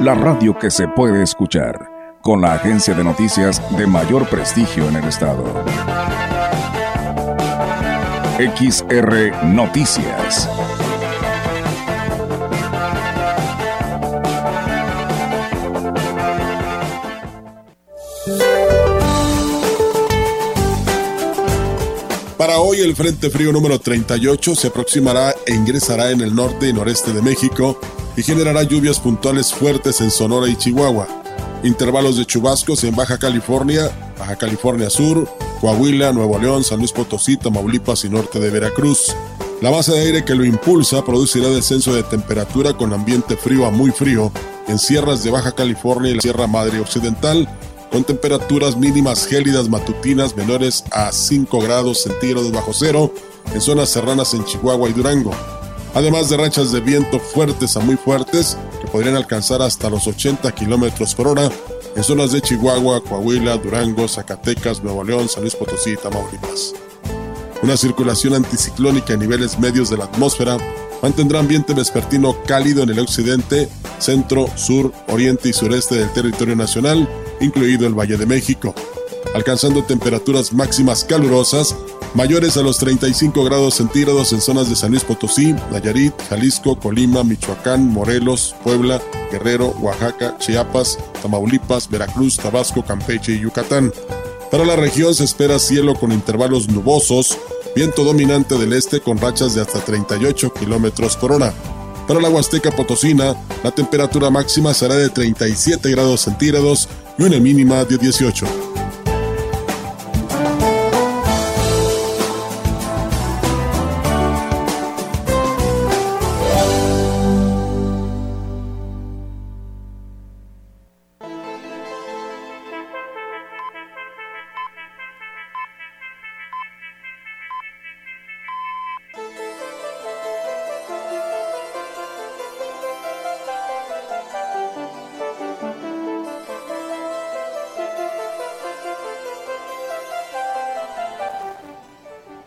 la radio que se puede escuchar, con la agencia de noticias de mayor prestigio en el estado. XR Noticias. Para hoy el Frente Frío número 38 se aproximará e ingresará en el norte y noreste de México y generará lluvias puntuales fuertes en Sonora y Chihuahua. Intervalos de chubascos en Baja California, Baja California Sur, Coahuila, Nuevo León, San Luis Potosí, Tamaulipas y norte de Veracruz. La base de aire que lo impulsa producirá descenso de temperatura con ambiente frío a muy frío en sierras de Baja California y la Sierra Madre Occidental, con temperaturas mínimas gélidas matutinas menores a 5 grados centígrados bajo cero en zonas serranas en Chihuahua y Durango además de rachas de viento fuertes a muy fuertes que podrían alcanzar hasta los 80 kilómetros por hora en zonas de Chihuahua, Coahuila, Durango, Zacatecas, Nuevo León, San Luis Potosí y Tamaulipas. Una circulación anticiclónica en niveles medios de la atmósfera mantendrá ambiente vespertino cálido en el occidente, centro, sur, oriente y sureste del territorio nacional, incluido el Valle de México, alcanzando temperaturas máximas calurosas mayores a los 35 grados centígrados en zonas de San Luis Potosí, Nayarit, Jalisco, Colima, Michoacán, Morelos, Puebla, Guerrero, Oaxaca, Chiapas, Tamaulipas, Veracruz, Tabasco, Campeche y Yucatán. Para la región se espera cielo con intervalos nubosos, viento dominante del este con rachas de hasta 38 kilómetros por hora. Para la Huasteca Potosina, la temperatura máxima será de 37 grados centígrados y una mínima de 18.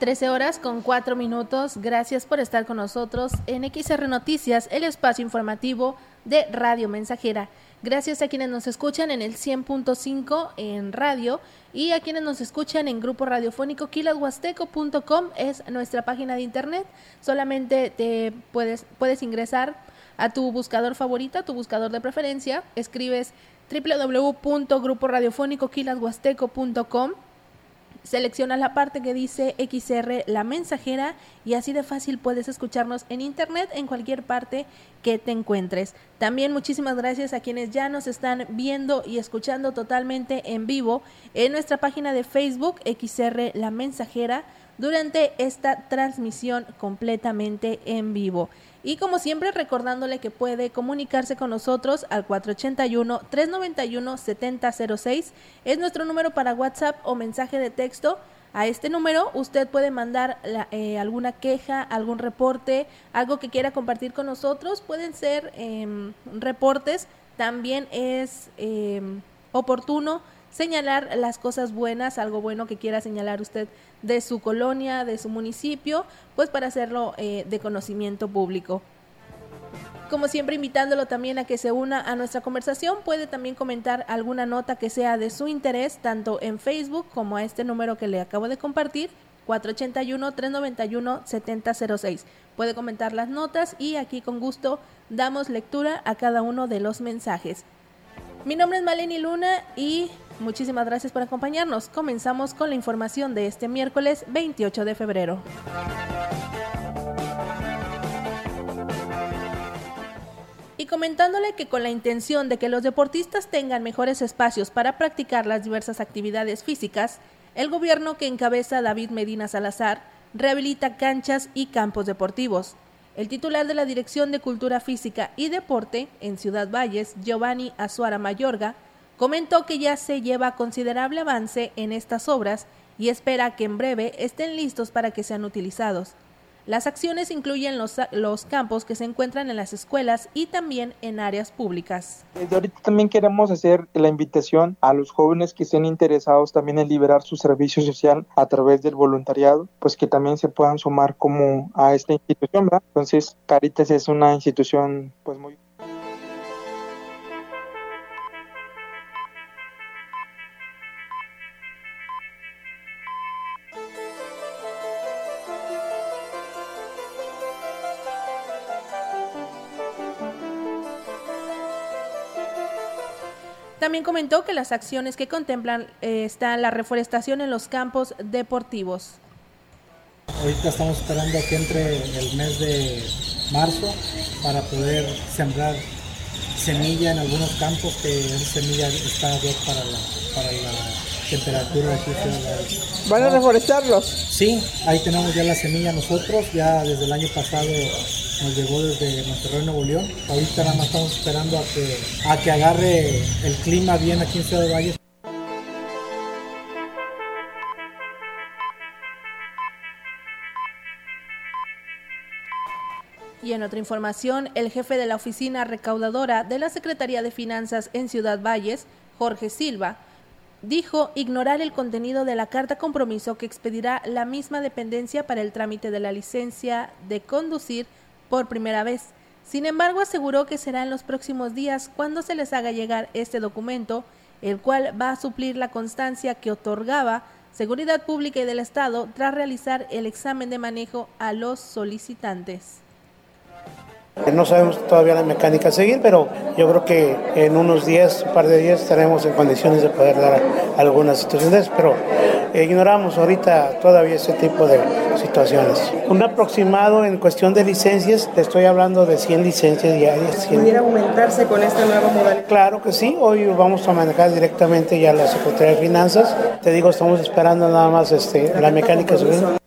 Horas con 4 minutos. Gracias por estar con nosotros en XR Noticias, el espacio informativo de Radio Mensajera. Gracias a quienes nos escuchan en el 100.5 en radio y a quienes nos escuchan en grupo radiofónico quilashuasteco.com es nuestra página de internet. Solamente te puedes, puedes ingresar a tu buscador favorito, tu buscador de preferencia, escribes www.gruporadiofónico.quilashuasteco.com Seleccionas la parte que dice XR La Mensajera y así de fácil puedes escucharnos en internet en cualquier parte que te encuentres. También muchísimas gracias a quienes ya nos están viendo y escuchando totalmente en vivo en nuestra página de Facebook XR La Mensajera durante esta transmisión completamente en vivo. Y como siempre, recordándole que puede comunicarse con nosotros al 481-391-7006. Es nuestro número para WhatsApp o mensaje de texto. A este número usted puede mandar eh, alguna queja, algún reporte, algo que quiera compartir con nosotros. Pueden ser em, reportes. También es em, oportuno señalar las cosas buenas, algo bueno que quiera señalar usted de su colonia, de su municipio, pues para hacerlo eh, de conocimiento público. Como siempre, invitándolo también a que se una a nuestra conversación, puede también comentar alguna nota que sea de su interés, tanto en Facebook como a este número que le acabo de compartir, 481-391-7006. Puede comentar las notas y aquí con gusto damos lectura a cada uno de los mensajes. Mi nombre es Maleni Luna y Muchísimas gracias por acompañarnos. Comenzamos con la información de este miércoles 28 de febrero. Y comentándole que con la intención de que los deportistas tengan mejores espacios para practicar las diversas actividades físicas, el gobierno que encabeza David Medina Salazar rehabilita canchas y campos deportivos. El titular de la Dirección de Cultura Física y Deporte en Ciudad Valles, Giovanni Azuara Mayorga, comentó que ya se lleva considerable avance en estas obras y espera que en breve estén listos para que sean utilizados. Las acciones incluyen los, los, campos que se encuentran en las escuelas y también en áreas públicas. Desde ahorita también queremos hacer la invitación a los jóvenes que estén interesados también en liberar su servicio social a través del voluntariado, pues que también se puedan sumar como a esta institución, ¿verdad? Entonces, Caritas es una institución pues muy También comentó que las acciones que contemplan eh, están la reforestación en los campos deportivos. Ahorita estamos esperando que entre el mes de marzo para poder sembrar semilla en algunos campos que esa semilla está bien para la, para la temperatura aquí. ¿Van a reforestarlos? Sí, ahí tenemos ya la semilla nosotros, ya desde el año pasado nos llegó desde Monterrey, Nuevo León. Ahorita nada más estamos esperando a que, a que agarre el clima bien aquí en Ciudad de Valles. Y en otra información, el jefe de la oficina recaudadora de la Secretaría de Finanzas en Ciudad Valles, Jorge Silva, dijo ignorar el contenido de la carta compromiso que expedirá la misma dependencia para el trámite de la licencia de conducir por primera vez. Sin embargo, aseguró que será en los próximos días cuando se les haga llegar este documento, el cual va a suplir la constancia que otorgaba Seguridad Pública y del Estado tras realizar el examen de manejo a los solicitantes. No sabemos todavía la mecánica a seguir, pero yo creo que en unos días, un par de días, estaremos en condiciones de poder dar algunas situaciones, pero ignoramos ahorita todavía ese tipo de situaciones. Un aproximado en cuestión de licencias, te estoy hablando de 100 licencias diarias. ¿Pudiera aumentarse con esta nueva modalidad? Claro que sí, hoy vamos a manejar directamente ya la Secretaría de Finanzas. Te digo, estamos esperando nada más este, la mecánica subir.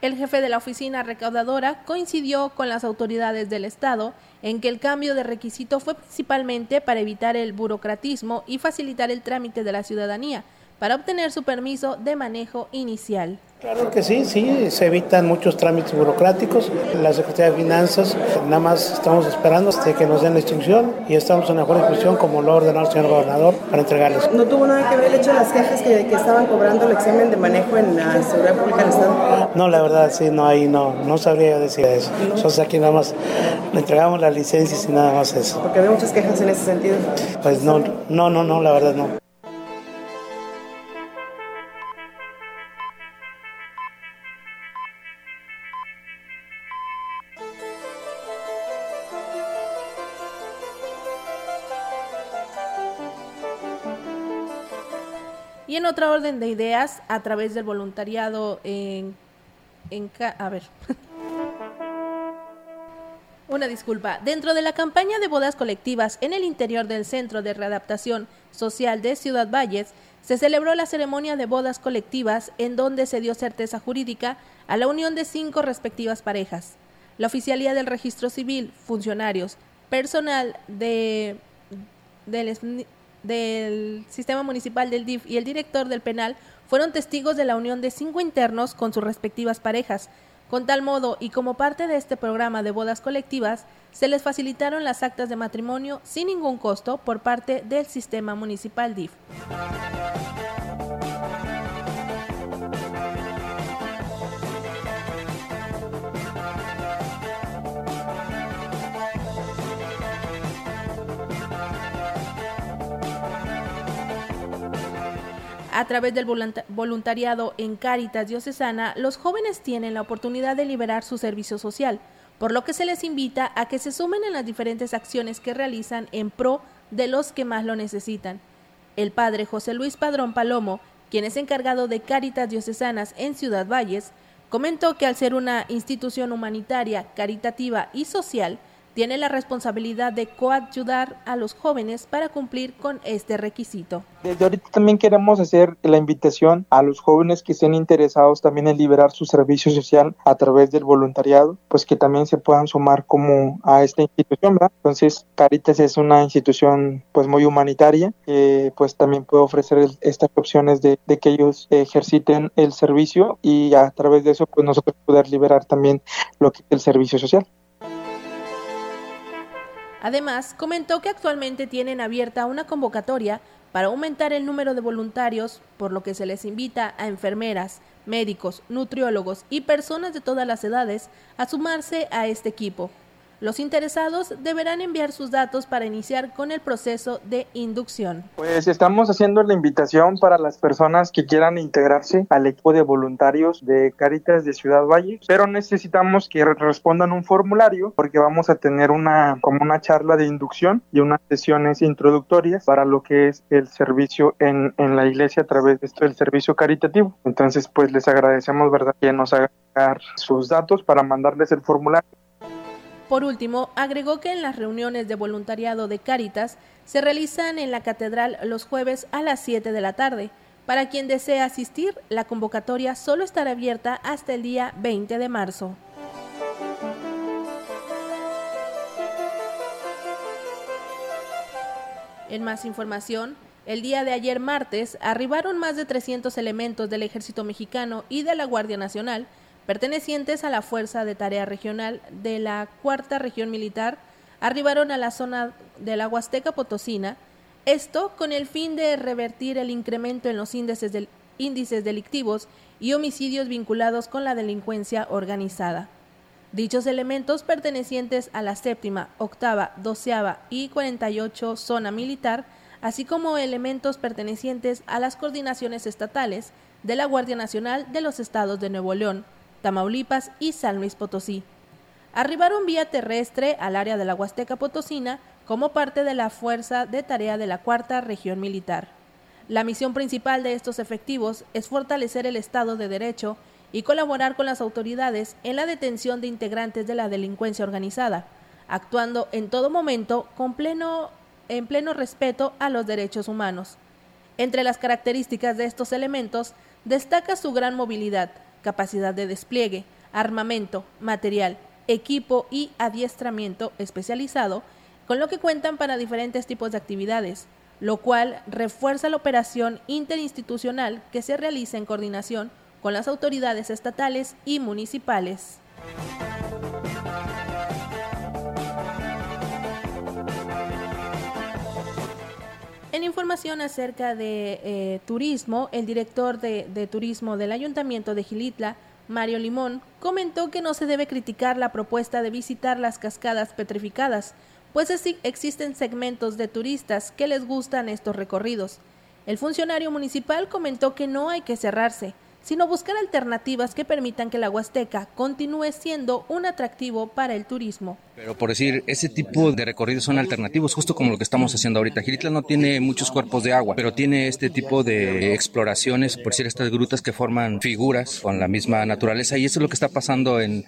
El jefe de la oficina recaudadora coincidió con las autoridades del Estado en que el cambio de requisito fue principalmente para evitar el burocratismo y facilitar el trámite de la ciudadanía para obtener su permiso de manejo inicial. Claro que sí, sí, se evitan muchos trámites burocráticos. La Secretaría de Finanzas, nada más estamos esperando hasta que nos den la instrucción y estamos en la mejor disposición, como lo ha ordenado el señor gobernador, para entregarles. ¿No tuvo nada que ver el hecho de las quejas que, que estaban cobrando el examen de manejo en la Seguridad Pública del Estado? No, la verdad, sí, no, ahí no, no sabría decir eso. Nosotros aquí nada más le entregamos las licencias y nada más eso. Porque había muchas quejas en ese sentido. Pues no, no, no, no, la verdad no. En otra orden de ideas, a través del voluntariado en... en a ver. Una disculpa. Dentro de la campaña de bodas colectivas en el interior del Centro de Readaptación Social de Ciudad Valles, se celebró la ceremonia de bodas colectivas en donde se dio certeza jurídica a la unión de cinco respectivas parejas. La oficialía del registro civil, funcionarios, personal de, del del sistema municipal del DIF y el director del penal fueron testigos de la unión de cinco internos con sus respectivas parejas. Con tal modo, y como parte de este programa de bodas colectivas, se les facilitaron las actas de matrimonio sin ningún costo por parte del sistema municipal DIF. A través del voluntariado en Cáritas Diocesana, los jóvenes tienen la oportunidad de liberar su servicio social, por lo que se les invita a que se sumen en las diferentes acciones que realizan en pro de los que más lo necesitan. El padre José Luis Padrón Palomo, quien es encargado de Cáritas Diocesanas en Ciudad Valles, comentó que al ser una institución humanitaria, caritativa y social, tiene la responsabilidad de coayudar a los jóvenes para cumplir con este requisito. Desde ahorita también queremos hacer la invitación a los jóvenes que estén interesados también en liberar su servicio social a través del voluntariado, pues que también se puedan sumar como a esta institución, ¿verdad? Entonces, Caritas es una institución pues muy humanitaria que pues también puede ofrecer estas opciones de, de que ellos ejerciten el servicio y a través de eso pues nosotros poder liberar también lo que es el servicio social. Además, comentó que actualmente tienen abierta una convocatoria para aumentar el número de voluntarios, por lo que se les invita a enfermeras, médicos, nutriólogos y personas de todas las edades a sumarse a este equipo. Los interesados deberán enviar sus datos para iniciar con el proceso de inducción. Pues estamos haciendo la invitación para las personas que quieran integrarse al equipo de voluntarios de Caritas de Ciudad Valle, pero necesitamos que respondan un formulario porque vamos a tener una como una charla de inducción y unas sesiones introductorias para lo que es el servicio en, en la iglesia a través de esto del servicio caritativo. Entonces, pues les agradecemos, ¿verdad?, que nos hagan sus datos para mandarles el formulario por último, agregó que en las reuniones de voluntariado de Cáritas se realizan en la catedral los jueves a las 7 de la tarde. Para quien desea asistir, la convocatoria solo estará abierta hasta el día 20 de marzo. En más información, el día de ayer martes arribaron más de 300 elementos del ejército mexicano y de la Guardia Nacional pertenecientes a la Fuerza de Tarea Regional de la Cuarta Región Militar, arribaron a la zona de la Huasteca Potosina, esto con el fin de revertir el incremento en los índices, del, índices delictivos y homicidios vinculados con la delincuencia organizada. Dichos elementos pertenecientes a la séptima, octava, doceava y 48 zona militar, así como elementos pertenecientes a las coordinaciones estatales de la Guardia Nacional de los Estados de Nuevo León, Tamaulipas y San Luis Potosí. Arribaron vía terrestre al área de la Huasteca Potosina como parte de la Fuerza de Tarea de la Cuarta Región Militar. La misión principal de estos efectivos es fortalecer el Estado de Derecho y colaborar con las autoridades en la detención de integrantes de la delincuencia organizada, actuando en todo momento con pleno, en pleno respeto a los derechos humanos. Entre las características de estos elementos destaca su gran movilidad, capacidad de despliegue, armamento, material, equipo y adiestramiento especializado, con lo que cuentan para diferentes tipos de actividades, lo cual refuerza la operación interinstitucional que se realiza en coordinación con las autoridades estatales y municipales. En información acerca de eh, turismo, el director de, turismo del Ayuntamiento de Gilitla, Mario Limón, comentó que no se debe criticar la propuesta de visitar las cascadas petrificadas, pues existen segmentos de turistas que les gustan estos recorridos. El funcionario municipal comentó que no hay que cerrarse, sino buscar alternativas que permitan que la Huasteca continúe siendo un atractivo para el turismo. Pero por decir, ese tipo de recorridos son alternativos, justo como lo que estamos haciendo ahorita. Giritla no tiene muchos cuerpos de agua, pero tiene este tipo de exploraciones, por decir, estas grutas que forman figuras con la misma naturaleza. Y eso es lo que está pasando en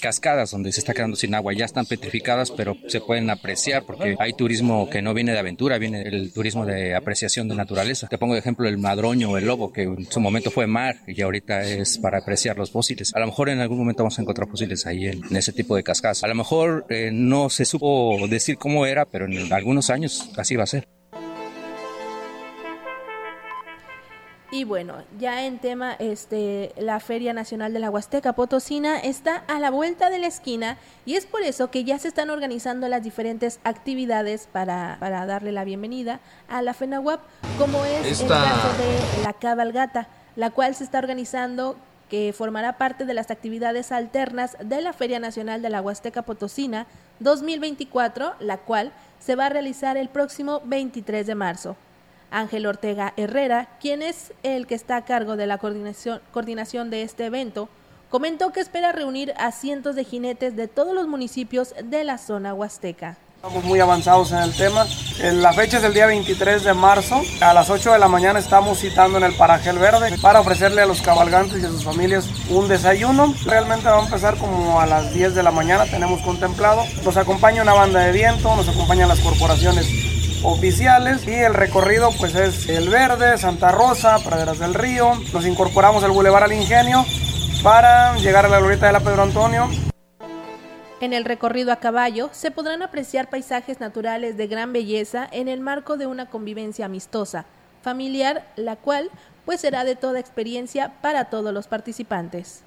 cascadas, donde se está quedando sin agua. Ya están petrificadas, pero se pueden apreciar porque hay turismo que no viene de aventura, viene el turismo de apreciación de naturaleza. Te pongo de ejemplo el madroño o el lobo, que en su momento fue mar y ahorita es para apreciar los fósiles. A lo mejor en algún momento vamos a encontrar fósiles ahí en, en ese tipo de cascadas. A lo mejor eh, no se supo decir cómo era, pero en algunos años así va a ser. Y bueno, ya en tema, este, la Feria Nacional de la Huasteca Potosina está a la vuelta de la esquina y es por eso que ya se están organizando las diferentes actividades para, para darle la bienvenida a la FENAWAP, como es el caso de la cabalgata, la cual se está organizando que formará parte de las actividades alternas de la Feria Nacional de la Huasteca Potosina 2024, la cual se va a realizar el próximo 23 de marzo. Ángel Ortega Herrera, quien es el que está a cargo de la coordinación, coordinación de este evento, comentó que espera reunir a cientos de jinetes de todos los municipios de la zona huasteca. Estamos muy avanzados en el tema. La fecha es el día 23 de marzo. A las 8 de la mañana estamos citando en el Paraje El Verde para ofrecerle a los cabalgantes y a sus familias un desayuno. Realmente va a empezar como a las 10 de la mañana, tenemos contemplado. Nos acompaña una banda de viento, nos acompañan las corporaciones oficiales y el recorrido pues es El Verde, Santa Rosa, Praderas del Río. Nos incorporamos al Boulevard al Ingenio para llegar a la glorieta de la Pedro Antonio en el recorrido a caballo se podrán apreciar paisajes naturales de gran belleza en el marco de una convivencia amistosa, familiar, la cual pues será de toda experiencia para todos los participantes.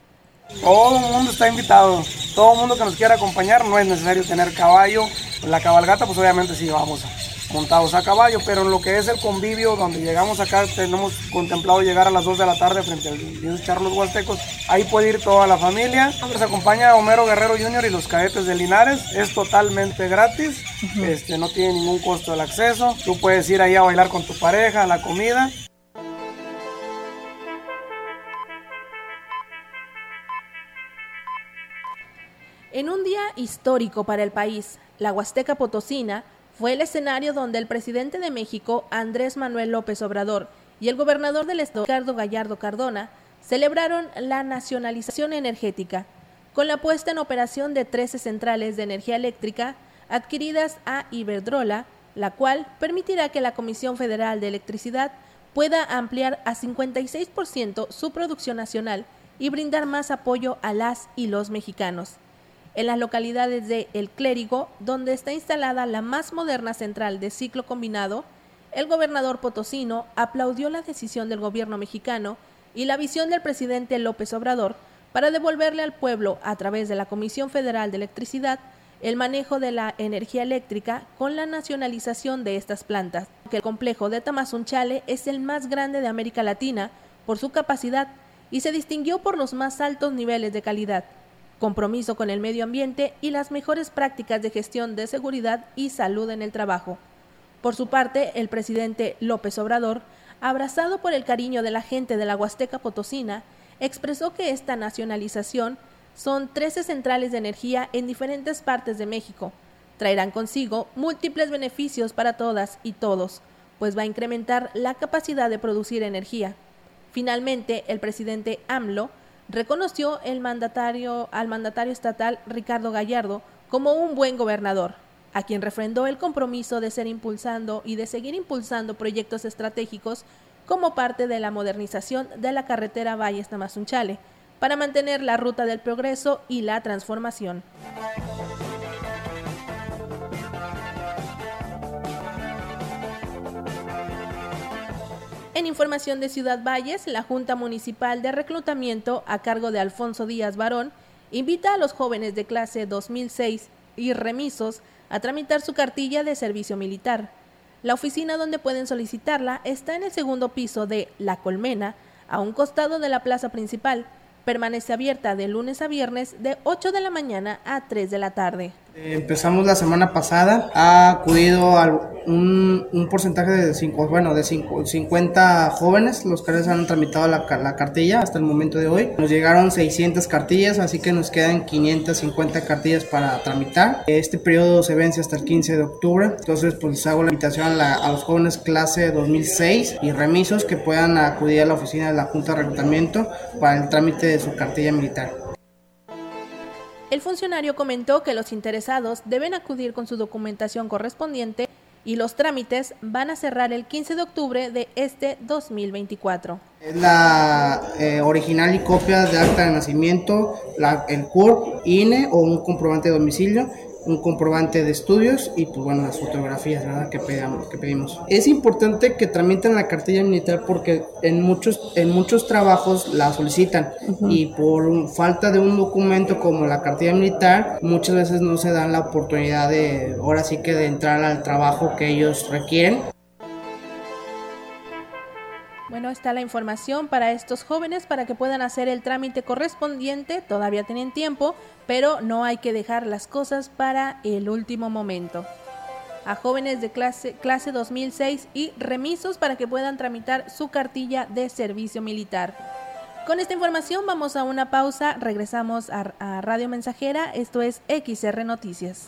Todo el mundo está invitado, todo el mundo que nos quiera acompañar, no es necesario tener caballo, la cabalgata pues obviamente sí vamos montados a caballo, pero en lo que es el convivio, donde llegamos acá, tenemos contemplado llegar a las 2 de la tarde frente al Dios Charlos Huastecos, ahí puede ir toda la familia. Nos acompaña Homero Guerrero Jr. y los cadetes de Linares, es totalmente gratis, este, no tiene ningún costo el acceso, tú puedes ir ahí a bailar con tu pareja, a la comida. En un día histórico para el país, la Huasteca Potosina fue el escenario donde el presidente de México, Andrés Manuel López Obrador, y el gobernador del estado, Ricardo Gallardo Cardona, celebraron la nacionalización energética, con la puesta en operación de 13 centrales de energía eléctrica adquiridas a Iberdrola, la cual permitirá que la Comisión Federal de Electricidad pueda ampliar a 56% su producción nacional y brindar más apoyo a las y los mexicanos en las localidades de El Clérigo, donde está instalada la más moderna central de ciclo combinado, el gobernador potosino aplaudió la decisión del gobierno mexicano y la visión del presidente López Obrador para devolverle al pueblo, a través de la Comisión Federal de Electricidad, el manejo de la energía eléctrica con la nacionalización de estas plantas. El complejo de Tamazunchale es el más grande de América Latina por su capacidad y se distinguió por los más altos niveles de calidad compromiso con el medio ambiente y las mejores prácticas de gestión de seguridad y salud en el trabajo. Por su parte, el presidente López Obrador, abrazado por el cariño de la gente de la Huasteca Potosina, expresó que esta nacionalización son 13 centrales de energía en diferentes partes de México. Traerán consigo múltiples beneficios para todas y todos, pues va a incrementar la capacidad de producir energía. Finalmente, el presidente AMLO reconoció el mandatario, al mandatario estatal Ricardo Gallardo como un buen gobernador, a quien refrendó el compromiso de ser impulsando y de seguir impulsando proyectos estratégicos como parte de la modernización de la carretera Valles-Tamazunchale para mantener la ruta del progreso y la transformación. En información de Ciudad Valles, la Junta Municipal de Reclutamiento a cargo de Alfonso Díaz Barón invita a los jóvenes de clase 2006 y remisos a tramitar su cartilla de servicio militar. La oficina donde pueden solicitarla está en el segundo piso de La Colmena, a un costado de la plaza principal. Permanece abierta de lunes a viernes de 8 de la mañana a 3 de la tarde. Empezamos la semana pasada, ha acudido un, un porcentaje de, cinco, bueno, de cinco, 50 jóvenes, los cuales han tramitado la, la, cartilla hasta el momento de hoy. Nos llegaron 600 cartillas, así que nos quedan 550 cartillas para tramitar. Este periodo se vence hasta el 15 de octubre, entonces pues hago la invitación a, la, a los jóvenes clase 2006 y remisos que puedan acudir a la oficina de la Junta de Reclutamiento para el trámite de su cartilla militar. El funcionario comentó que los interesados deben acudir con su documentación correspondiente y los trámites van a cerrar el 15 de octubre de este 2024. Es la eh, original y copia de acta de nacimiento, el CURP, INE o un comprobante de domicilio un comprobante de estudios y pues bueno las fotografías ¿verdad? que pedimos, que pedimos. Es importante que tramiten la cartilla militar porque en muchos en muchos trabajos la solicitan y por falta de un documento como la cartilla militar muchas veces no se dan la oportunidad de ahora sí que de entrar al trabajo que ellos requieren bueno, está la información para estos jóvenes para que puedan hacer el trámite correspondiente. Todavía tienen tiempo, pero no hay que dejar las cosas para el último momento. A jóvenes de clase, clase 2006 y remisos para que puedan tramitar su cartilla de servicio militar. Con esta información vamos a una pausa, regresamos a, a Radio Mensajera, esto es XR Noticias.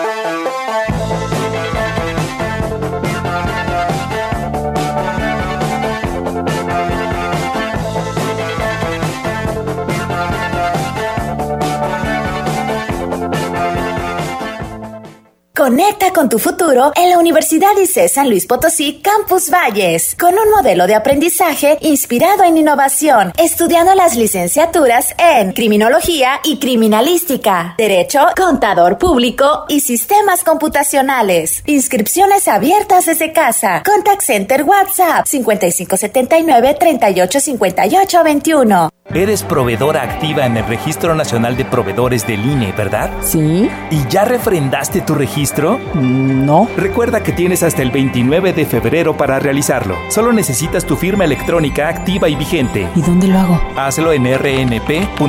Conecta con tu futuro en la Universidad ICE San Luis Potosí Campus Valles, con un modelo de aprendizaje inspirado en innovación, estudiando las licenciaturas en Criminología y Criminalística, Derecho, Contador Público y Sistemas Computacionales. Inscripciones abiertas desde casa. Contact Center WhatsApp 5579 385821. Eres proveedora activa en el Registro Nacional de Proveedores del INE, ¿verdad? Sí. ¿Y ya refrendaste tu registro? No. Recuerda que tienes hasta el 29 de febrero para realizarlo. Solo necesitas tu firma electrónica activa y vigente. ¿Y dónde lo hago? Hazlo en rnp.ine.mx.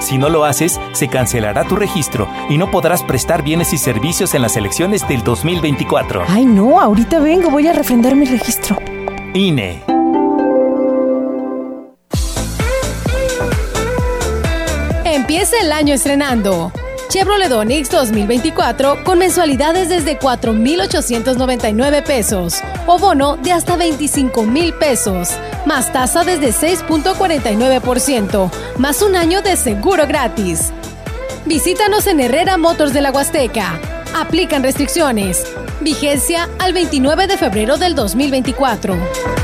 Si no lo haces, se cancelará tu registro y no podrás prestar bienes y servicios en las elecciones del 2024. Ay, no, ahorita vengo, voy a refrendar mi registro. INE. Empieza el año estrenando. Chevrolet Onix 2024 con mensualidades desde 4,899 pesos o bono de hasta 25,000 pesos, más tasa desde 6.49%, más un año de seguro gratis. Visítanos en Herrera Motors de la Huasteca. Aplican restricciones. Vigencia al 29 de febrero del 2024.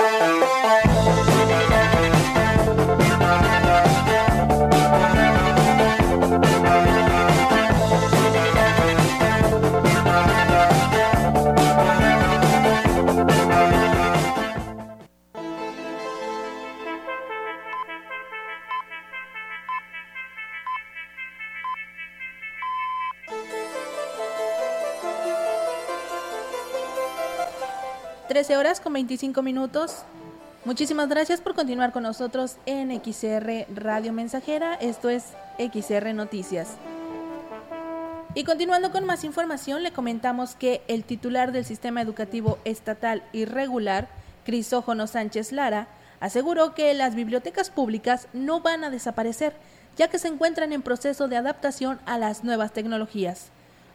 Con 25 minutos. Muchísimas gracias por continuar con nosotros en XR Radio Mensajera. Esto es XR Noticias. Y continuando con más información, le comentamos que el titular del Sistema Educativo Estatal y Regular, Crisógono Sánchez Lara, aseguró que las bibliotecas públicas no van a desaparecer, ya que se encuentran en proceso de adaptación a las nuevas tecnologías.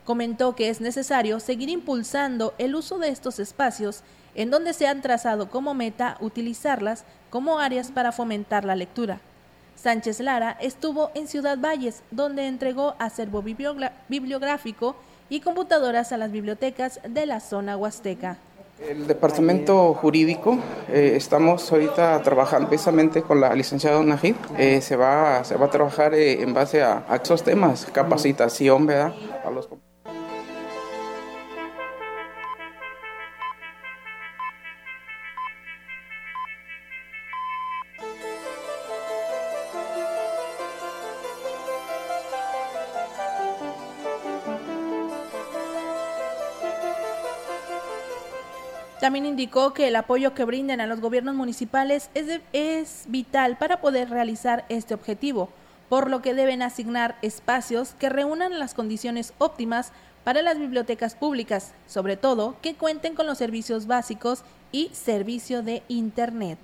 Comentó que es necesario seguir impulsando el uso de estos espacios en donde se han trazado como meta utilizarlas como áreas para fomentar la lectura. Sánchez Lara estuvo en Ciudad Valles, donde entregó acervo bibliográfico y computadoras a las bibliotecas de la zona huasteca. El departamento jurídico, eh, estamos ahorita trabajando precisamente con la licenciada Najid. Eh, se, va, se va a trabajar eh, en base a, esos temas, capacitación, ¿verdad? A los También indicó que el apoyo que brinden a los gobiernos municipales es, es, vital para poder realizar este objetivo, por lo que deben asignar espacios que reúnan las condiciones óptimas para las bibliotecas públicas, sobre todo que cuenten con los servicios básicos y servicio de Internet.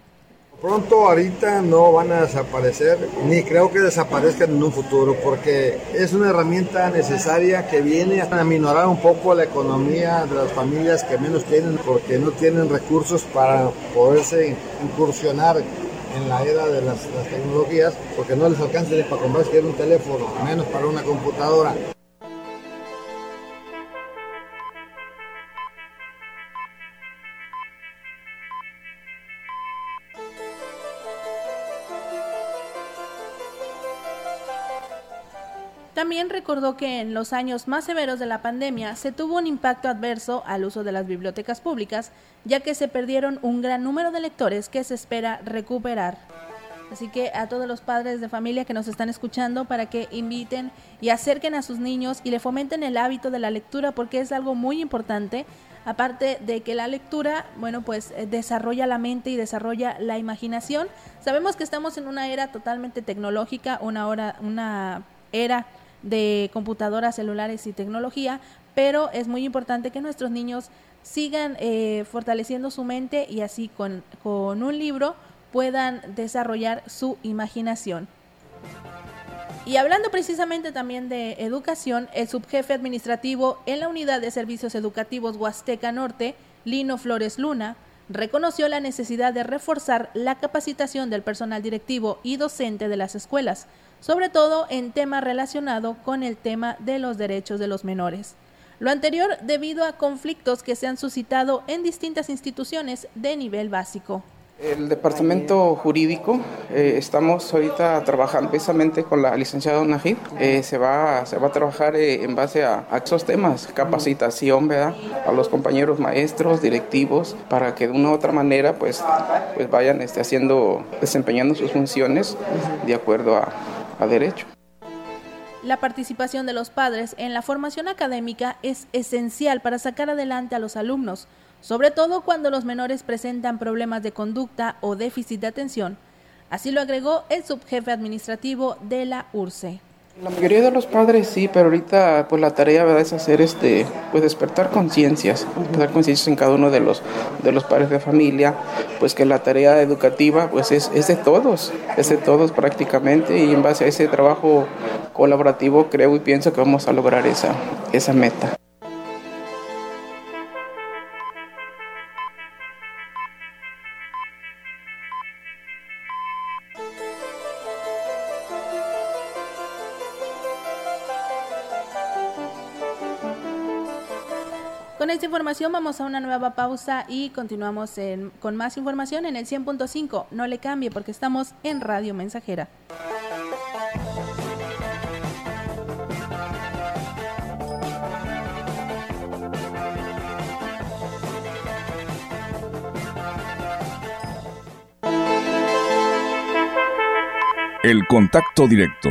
Pronto ahorita no van a desaparecer, ni creo que desaparezcan en un futuro, porque es una herramienta necesaria que viene a aminorar un poco la economía de las familias que menos tienen, porque no tienen recursos para poderse incursionar en la era de las, las tecnologías, porque no les alcanza ni para comprar siquiera un teléfono, menos para una computadora. También recordó que en los años más severos de la pandemia se tuvo un impacto adverso al uso de las bibliotecas públicas, ya que se perdieron un gran número de lectores que se espera recuperar. Así que a todos los padres de familia que nos están escuchando para que inviten y acerquen a sus niños y le fomenten el hábito de la lectura porque es algo muy importante. Aparte de que la lectura, bueno, pues desarrolla la mente y desarrolla la imaginación. Sabemos que estamos en una era totalmente tecnológica, una, hora, una era de computadoras, celulares y tecnología, pero es muy importante que nuestros niños sigan eh, fortaleciendo su mente y así con, con un libro puedan desarrollar su imaginación. Y hablando precisamente también de educación, el subjefe administrativo en la Unidad de Servicios Educativos Huasteca Norte, Lino Flores Luna, reconoció la necesidad de reforzar la capacitación del personal directivo y docente de las escuelas, sobre todo en temas relacionados con el tema de los derechos de los menores. Lo anterior debido a conflictos que se han suscitado en distintas instituciones de nivel básico. El departamento jurídico, eh, estamos ahorita trabajando precisamente con la licenciada Najid. Eh, se, va, se va a trabajar eh, en base a, a, esos temas, capacitación, ¿verdad? A los compañeros maestros, directivos, para que de una u otra manera pues, pues vayan este, haciendo, desempeñando sus funciones de acuerdo a, derecho. La participación de los padres en la formación académica es esencial para sacar adelante a los alumnos, sobre todo cuando los menores presentan problemas de conducta o déficit de atención. Así lo agregó el subjefe administrativo de la URCE. La mayoría de los padres sí, pero ahorita pues la tarea ¿verdad? es hacer este, pues despertar conciencias, despertar conciencias en cada uno de los, de los padres de familia, pues que la tarea educativa pues es, es de todos, es de todos prácticamente y en base a ese trabajo colaborativo creo y pienso que vamos a lograr esa, esa meta. Esta información vamos a una nueva pausa y continuamos con más información en el 100.5. No le cambie porque estamos en Radio Mensajera. El contacto directo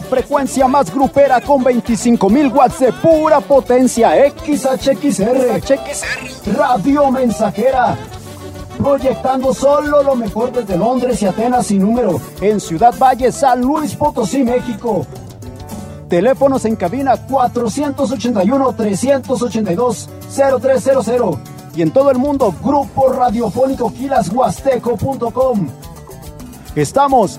La frecuencia más grupera con 25.000 watts de pura potencia. XHXR. Radio Mensajera. proyectando solo lo mejor desde Londres y Atenas sin número, en Ciudad Valle, San Luis Potosí, México. Teléfonos en cabina 481-382-0300 y en todo el mundo Grupo Radiofónico Quilashuasteco.com. Estamos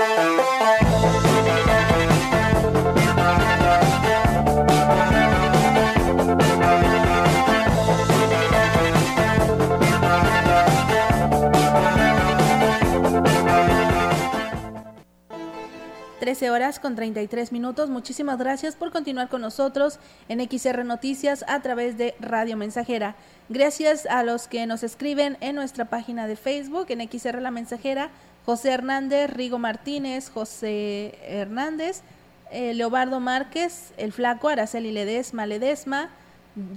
Trece horas con 33 minutos. Muchísimas gracias por continuar con nosotros en XR Noticias a través de Radio Mensajera. Gracias a los que nos escriben en nuestra página de Facebook, en XR La Mensajera, José Hernández, Rigo Martínez, José Hernández, eh, Leobardo Márquez, El Flaco, Araceli Ledesma, Ledesma,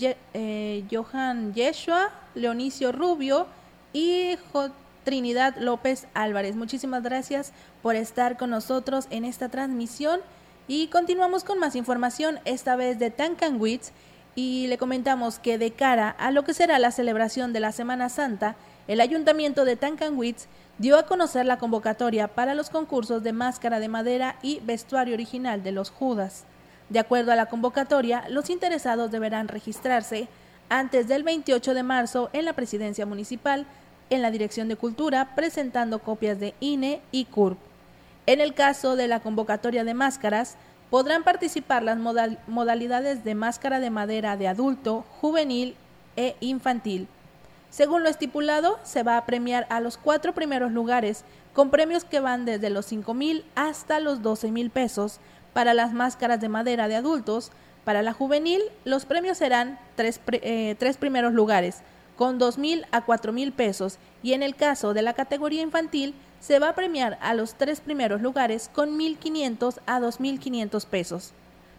eh, Johan Yeshua, Leonicio Rubio y Trinidad López Álvarez. Muchísimas gracias por estar con nosotros en esta transmisión y continuamos con más información, esta vez de Tancanwitz y le comentamos que de cara a lo que será la celebración de la Semana Santa, el Ayuntamiento de Tancanwitz dio a conocer la convocatoria para los concursos de máscara de madera y vestuario original de los Judas. De acuerdo a la convocatoria, los interesados deberán registrarse antes del 28 de marzo en la presidencia municipal, en la Dirección de Cultura, presentando copias de INE y CURP. En el caso de la convocatoria de máscaras, podrán participar las modalidades de máscara de madera de adulto, juvenil e infantil. Según lo estipulado, se va a premiar a los cuatro primeros lugares con premios que van desde los 5 mil hasta los 12 mil pesos para las máscaras de madera de adultos. Para la juvenil, los premios serán tres, eh, tres primeros lugares con 2 mil a 4 mil pesos y en el caso de la categoría infantil se va a premiar a los tres primeros lugares con 1.500 a 2.500 pesos.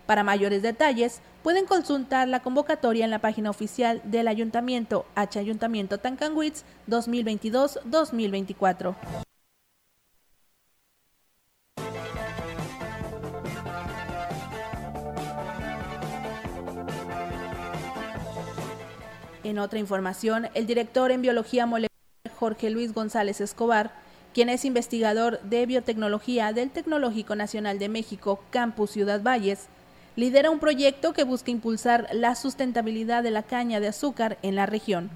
Para mayores detalles, pueden consultar la convocatoria en la página oficial del Ayuntamiento H Ayuntamiento Tancanwitz 2022-2024. En otra información, el director en biología molecular Jorge Luis González Escobar quien es investigador de biotecnología del Tecnológico Nacional de México, Campus Ciudad Valles, lidera un proyecto que busca impulsar la sustentabilidad de la caña de azúcar en la región.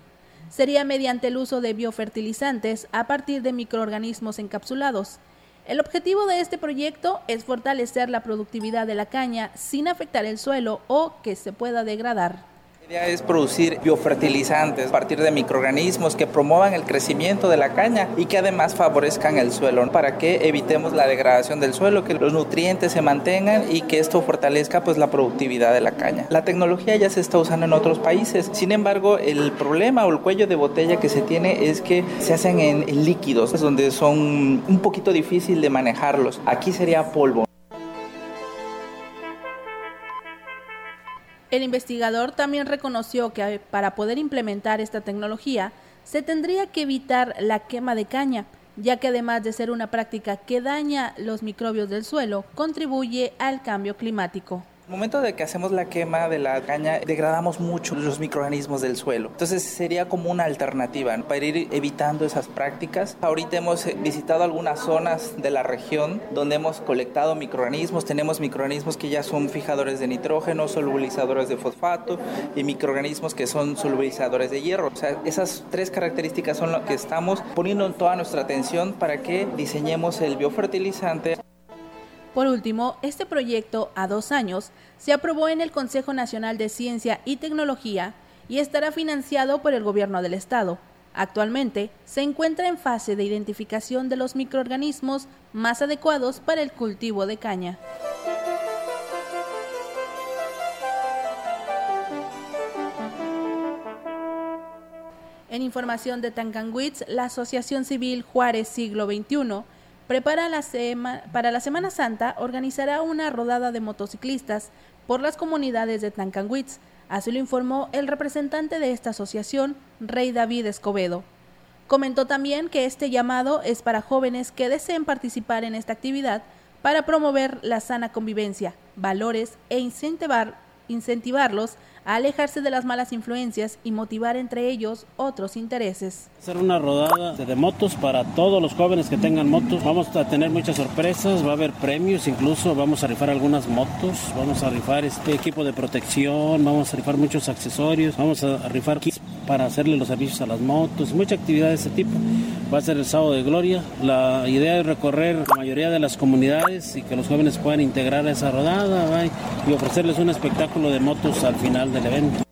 Sería mediante el uso de biofertilizantes a partir de microorganismos encapsulados. El objetivo de este proyecto es fortalecer la productividad de la caña sin afectar el suelo o que se pueda degradar. Idea es producir biofertilizantes a partir de microorganismos que promuevan el crecimiento de la caña y que además favorezcan el suelo para que evitemos la degradación del suelo, que los nutrientes se mantengan y que esto fortalezca pues la productividad de la caña. La tecnología ya se está usando en otros países, sin embargo el problema o el cuello de botella que se tiene es que se hacen en, líquidos, donde son un poquito difícil de manejarlos. Aquí sería polvo. El investigador también reconoció que para poder implementar esta tecnología se tendría que evitar la quema de caña, ya que además de ser una práctica que daña los microbios del suelo, contribuye al cambio climático momento de que hacemos la quema de la caña, degradamos mucho los microorganismos del suelo. Entonces sería como una alternativa para ir evitando esas prácticas. Ahorita hemos visitado algunas zonas de la región donde hemos colectado microorganismos. Tenemos microorganismos que ya son fijadores de nitrógeno, solubilizadores de fosfato y microorganismos que son solubilizadores de hierro. O sea, esas tres características son lo que estamos poniendo en toda nuestra atención para que diseñemos el biofertilizante. Por último, este proyecto a dos años se aprobó en el Consejo Nacional de Ciencia y Tecnología y estará financiado por el Gobierno del Estado. Actualmente se encuentra en fase de identificación de los microorganismos más adecuados para el cultivo de caña. En información de Tancanwitz, la Asociación Civil Juárez Siglo XXI prepara la para la Semana Santa organizará una rodada de motociclistas por las comunidades de Tancanwitz. Así lo informó el representante de esta asociación, Rey David Escobedo. Comentó también que este llamado es para jóvenes que deseen participar en esta actividad para promover la sana convivencia, valores e incentivar, incentivarlos a alejarse de las malas influencias y motivar entre ellos otros intereses. Hacer una rodada de motos para todos los jóvenes que tengan motos. Vamos a tener muchas sorpresas, va a haber premios, incluso vamos a rifar algunas motos, vamos a rifar este equipo de protección, vamos a rifar muchos accesorios, vamos a rifar kits para hacerle los servicios a las motos, mucha actividad de ese tipo. Va a ser el sábado de gloria. La idea es recorrer la mayoría de las comunidades y que los jóvenes puedan integrar esa rodada y ofrecerles un espectáculo de motos al final del evento.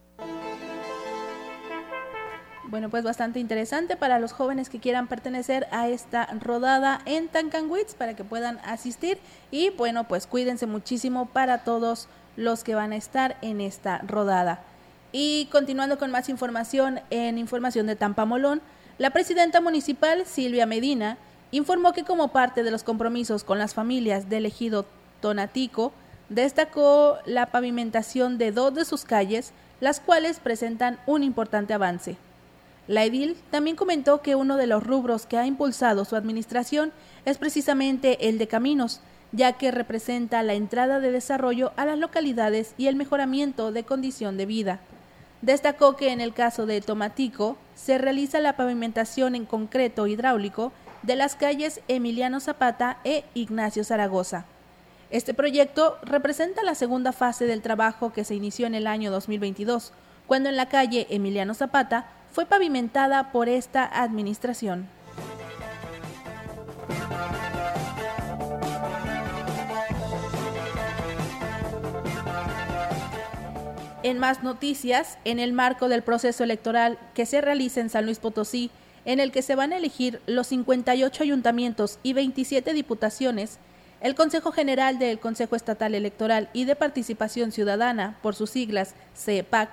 Bueno, pues bastante interesante para los jóvenes que quieran pertenecer a esta rodada en Tancanwitz para que puedan asistir y bueno, pues cuídense muchísimo para todos los que van a estar en esta rodada. Y continuando con más información en información de Tampamolón, la presidenta municipal, Silvia Medina, informó que como parte de los compromisos con las familias del ejido Tonatico, destacó la pavimentación de dos de sus calles, las cuales presentan un importante avance. La edil también comentó que uno de los rubros que ha impulsado su administración es precisamente el de caminos, ya que representa la entrada de desarrollo a las localidades y el mejoramiento de condición de vida. Destacó que en el caso de Tomatico se realiza la pavimentación en concreto hidráulico de las calles Emiliano Zapata e Ignacio Zaragoza. Este proyecto representa la segunda fase del trabajo que se inició en el año 2022, cuando en la calle Emiliano Zapata fue pavimentada por esta administración. En más noticias, en el marco del proceso electoral que se realiza en San Luis Potosí, en el que se van a elegir los 58 ayuntamientos y 27 diputaciones, el Consejo General del Consejo Estatal Electoral y de Participación Ciudadana, por sus siglas CEPAC,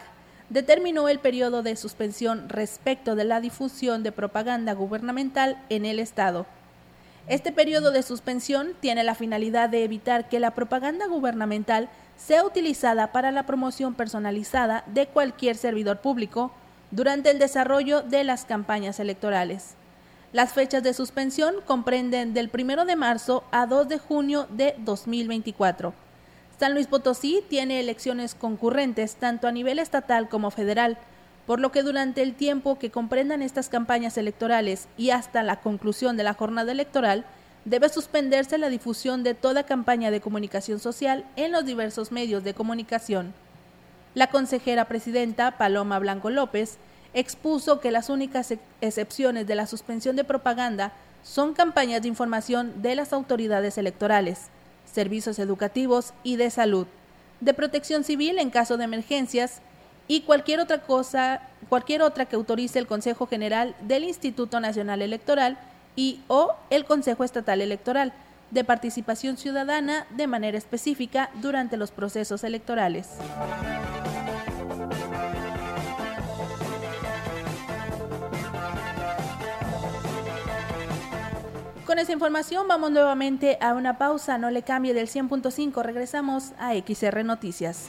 determinó el periodo de suspensión respecto de la difusión de propaganda gubernamental en el Estado. Este periodo de suspensión tiene la finalidad de evitar que la propaganda gubernamental sea utilizada para la promoción personalizada de cualquier servidor público durante el desarrollo de las campañas electorales. Las fechas de suspensión comprenden del 1 de marzo a 2 de junio de 2024. San Luis Potosí tiene elecciones concurrentes tanto a nivel estatal como federal, por lo que durante el tiempo que comprendan estas campañas electorales y hasta la conclusión de la jornada electoral, debe suspenderse la difusión de toda campaña de comunicación social en los diversos medios de comunicación. La consejera presidenta Paloma Blanco López expuso que las únicas excepciones de la suspensión de propaganda son campañas de información de las autoridades electorales, servicios educativos y de salud, de protección civil en caso de emergencias y cualquier otra cosa, cualquier otra que autorice el Consejo General del Instituto Nacional Electoral y o el Consejo Estatal Electoral de participación ciudadana de manera específica durante los procesos electorales. Con esa información vamos nuevamente a una pausa, no le cambie del 100.5, regresamos a XR Noticias.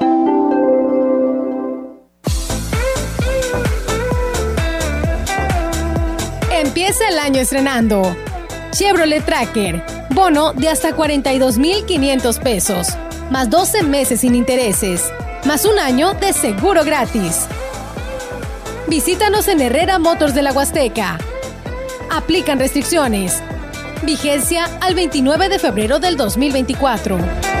El año estrenando. Chevrolet Tracker, bono de hasta 42,500 pesos, más 12 meses sin intereses, más un año de seguro gratis. Visítanos en Herrera Motors de la Huasteca. Aplican restricciones. Vigencia al 29 de febrero del 2024.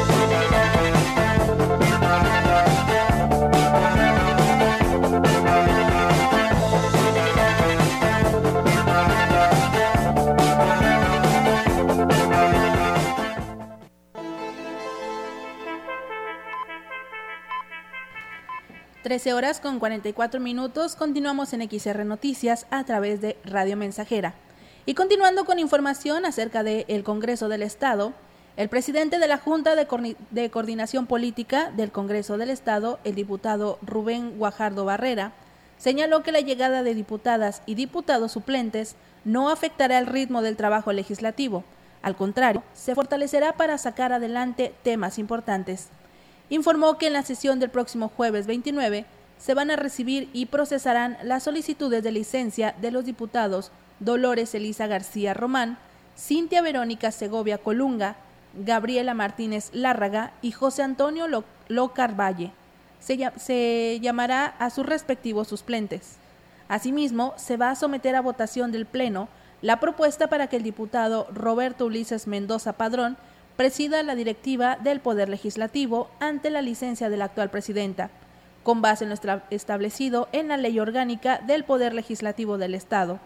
Trece horas con 44 minutos. Continuamos en XR Noticias a través de Radio Mensajera. Y continuando con información acerca del Congreso del Estado, el presidente de la Junta de, de, Coordinación Política del Congreso del Estado, el diputado Rubén Guajardo Barrera, señaló que la llegada de diputadas y diputados suplentes no afectará el ritmo del trabajo legislativo. Al contrario, se fortalecerá para sacar adelante temas importantes. Informó que en la sesión del próximo jueves 29 se van a recibir y procesarán las solicitudes de licencia de los diputados Dolores Elisa García Román, Cintia Verónica Segovia Colunga, Gabriela Martínez Lárraga y José Antonio Locar Valle. Se, se llamará a sus respectivos suplentes. Asimismo, se va a someter a votación del Pleno la propuesta para que el diputado Roberto Ulises Mendoza Padrón presida la directiva del Poder Legislativo ante la licencia de la actual presidenta, con base en lo establecido en la Ley Orgánica del Poder Legislativo del Estado.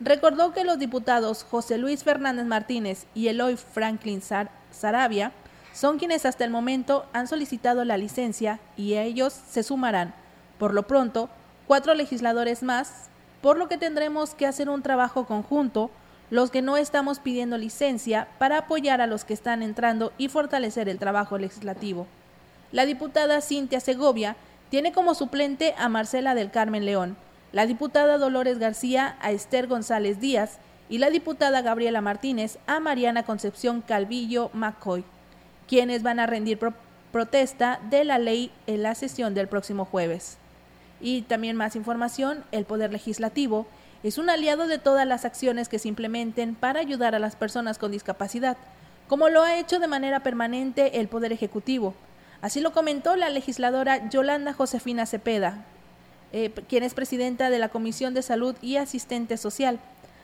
Recordó que los diputados José Luis Fernández Martínez y Eloy Franklin Sarabia son quienes hasta el momento han solicitado la licencia y ellos se sumarán, por lo pronto, cuatro legisladores más, por lo que tendremos que hacer un trabajo conjunto los que no estamos pidiendo licencia para apoyar a los que están entrando y fortalecer el trabajo legislativo. La diputada Cintia Segovia tiene como suplente a Marcela del Carmen León, la diputada Dolores García a Esther González Díaz y la diputada Gabriela Martínez a Mariana Concepción Calvillo McCoy, quienes van a rendir protesta de la ley en la sesión del próximo jueves. Y también más información, el Poder Legislativo es un aliado de todas las acciones que se implementen para ayudar a las personas con discapacidad, como lo ha hecho de manera permanente el Poder Ejecutivo. Así lo comentó la legisladora Yolanda Josefina Cepeda, eh, quien es presidenta de la Comisión de Salud y Asistente Social.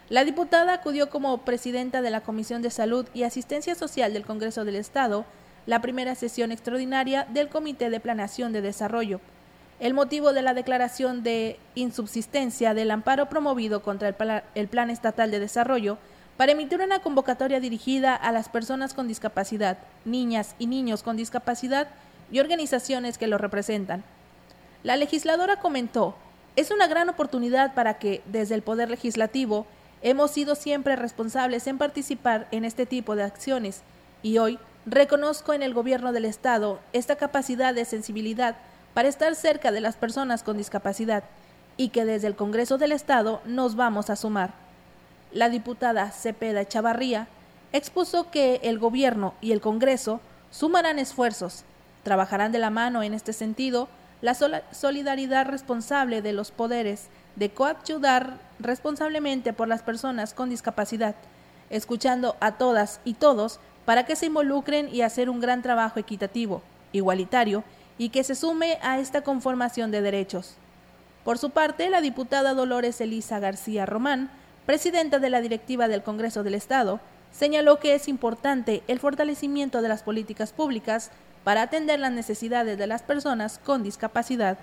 La diputada acudió como presidenta de la Comisión de Salud y Asistencia Social del Congreso del Estado, la primera sesión extraordinaria del Comité de Planeación de Desarrollo. El motivo de la declaración de insubsistencia del amparo promovido contra el, Plan Estatal de Desarrollo para emitir una convocatoria dirigida a las personas con discapacidad, niñas y niños con discapacidad y organizaciones que lo representan. La legisladora comentó, es una gran oportunidad para que, desde el Poder Legislativo, hemos sido siempre responsables en participar en este tipo de acciones y hoy reconozco en el Gobierno del Estado esta capacidad de sensibilidad para estar cerca de las personas con discapacidad y que desde el Congreso del Estado nos vamos a sumar. La diputada Cepeda Chavarría expuso que el Gobierno y el Congreso sumarán esfuerzos, trabajarán de la mano en este sentido la solidaridad responsable de los poderes de coayudar responsablemente por las personas con discapacidad, escuchando a todas y todos para que se involucren y hacer un gran trabajo equitativo, igualitario y que se sume a esta conformación de derechos. Por su parte, la diputada Dolores Elisa García Román, presidenta de la directiva del Congreso del Estado, señaló que es importante el fortalecimiento de las políticas públicas para atender las necesidades de las personas con discapacidad.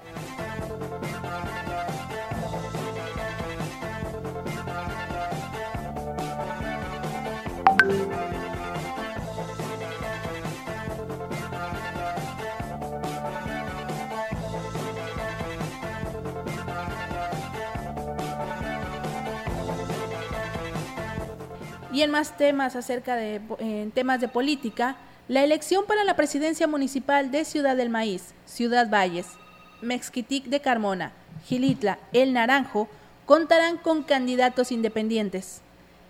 Y en más temas acerca de temas de política, la elección para la presidencia municipal de Ciudad del Maíz, Ciudad Valles, Mexquitic de Carmona, Gilitla, El Naranjo, contarán con candidatos independientes.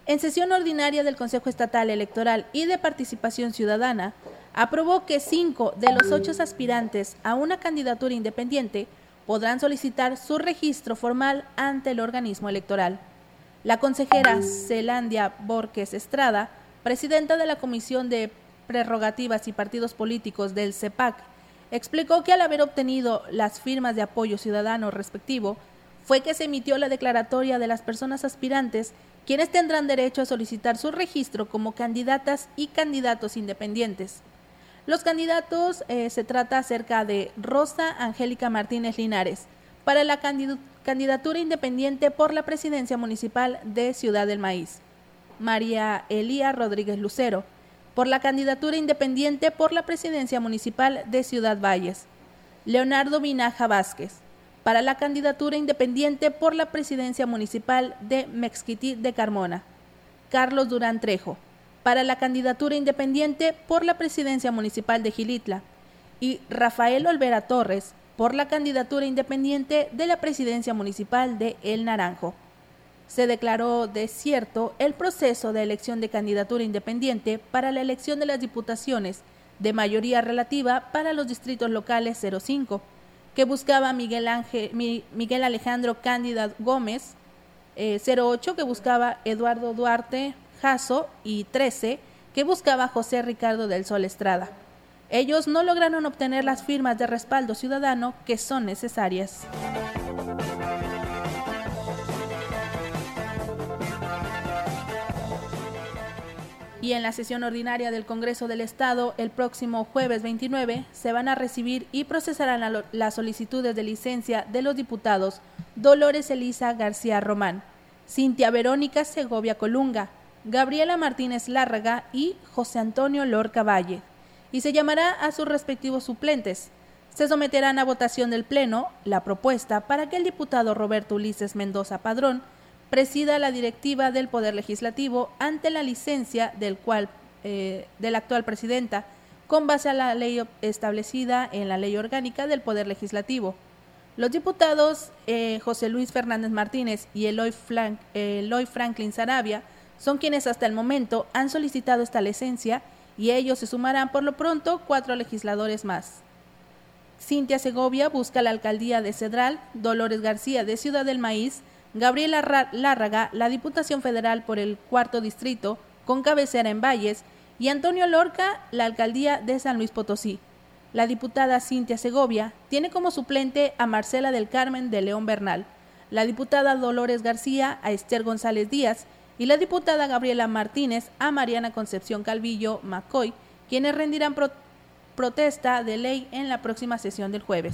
En sesión ordinaria del Consejo Estatal Electoral y de Participación Ciudadana, aprobó que cinco de los ocho aspirantes a una candidatura independiente podrán solicitar su registro formal ante el organismo electoral. La consejera Celandia Borges Estrada, presidenta de la Comisión de Prerrogativas y Partidos Políticos del CEPAC, explicó que al haber obtenido las firmas de apoyo ciudadano respectivo, fue que se emitió la declaratoria de las personas aspirantes, quienes tendrán derecho a solicitar su registro como candidatas y candidatos independientes. Los candidatos eh, se trata acerca de Rosa Angélica Martínez Linares, para la candidatura independiente por la presidencia municipal de Ciudad del Maíz. María Elía Rodríguez Lucero, por la candidatura independiente por la presidencia municipal de Ciudad Valles. Leonardo Vinaja Vázquez, para la candidatura independiente por la presidencia municipal de Mexquití de Carmona. Carlos Durán Trejo, para la candidatura independiente por la presidencia municipal de Gilitla. Y Rafael Olvera Torres, por la candidatura independiente de la presidencia municipal de El Naranjo se declaró desierto el proceso de elección de candidatura independiente para la elección de las diputaciones de mayoría relativa para los distritos locales 05, que buscaba Miguel, Ángel, Miguel Alejandro Cándida Gómez, 08 eh, que buscaba Eduardo Duarte Jasso y 13 que buscaba José Ricardo del Sol Estrada. Ellos no lograron obtener las firmas de respaldo ciudadano que son necesarias. y en la sesión ordinaria del Congreso del Estado el próximo jueves 29 se van a recibir y procesarán las solicitudes de licencia de los diputados Dolores Elisa García Román, Cintia Verónica Segovia Colunga, Gabriela Martínez Lárraga y José Antonio Lorca Valle, y se llamará a sus respectivos suplentes. Se someterán a votación del Pleno la propuesta para que el diputado Roberto Ulises Mendoza Padrón presida la directiva del Poder Legislativo ante la licencia del cual, eh, de la actual presidenta, con base a la ley establecida en la Ley Orgánica del Poder Legislativo. Los diputados eh, José Luis Fernández Martínez y Eloy, Eloy Franklin Sarabia son quienes hasta el momento han solicitado esta licencia y ellos se sumarán por lo pronto cuatro legisladores más. Cintia Segovia busca la alcaldía de Cedral, Dolores García de Ciudad del Maíz, Gabriela Lárraga, la Diputación Federal por el cuarto distrito, con cabecera en Valles, y Antonio Lorca, la Alcaldía de San Luis Potosí. La diputada Cintia Segovia tiene como suplente a Marcela del Carmen de León Bernal, la diputada Dolores García a Esther González Díaz y la diputada Gabriela Martínez a Mariana Concepción Calvillo Macoy, quienes rendirán protesta de ley en la próxima sesión del jueves.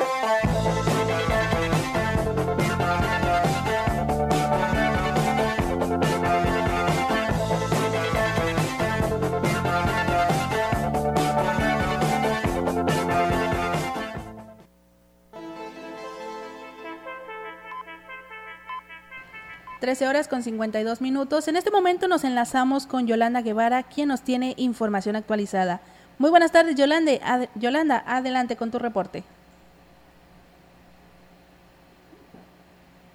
Horas con 52 minutos. En este momento nos enlazamos con Yolanda Guevara, quien nos tiene información actualizada. Muy buenas tardes, Yolanda. Yolanda, adelante con tu reporte.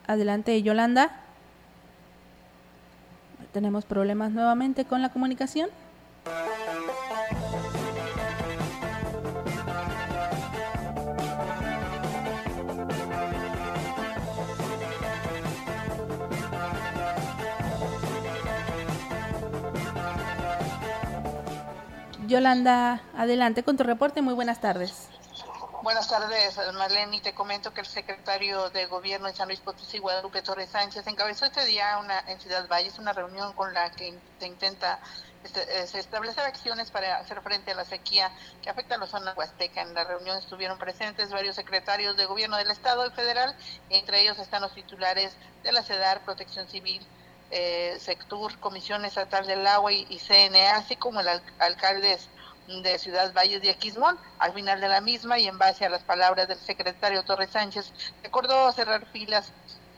Adelante, Yolanda. Tenemos problemas nuevamente con la comunicación. 'Yolanda, adelante con tu reporte. Muy buenas tardes. Buenas tardes, Marlene. Y te comento que el secretario de Gobierno de San Luis Potosí, Guadalupe Torres Sánchez, encabezó este día una, en Ciudad Valles una reunión con la que se intenta este, eh, establecer acciones para hacer frente a la sequía que afecta a la zona huasteca. En la reunión estuvieron presentes varios secretarios de Gobierno del Estado y Federal, entre ellos están los titulares de la CEDAR, Protección Civil, eh, Sectur, Comisión Estatal del Agua y, CNA, así como el alcalde de Ciudad Valles de Aquismón. Al final de la misma y en base a las palabras del secretario Torres Sánchez, acordó cerrar filas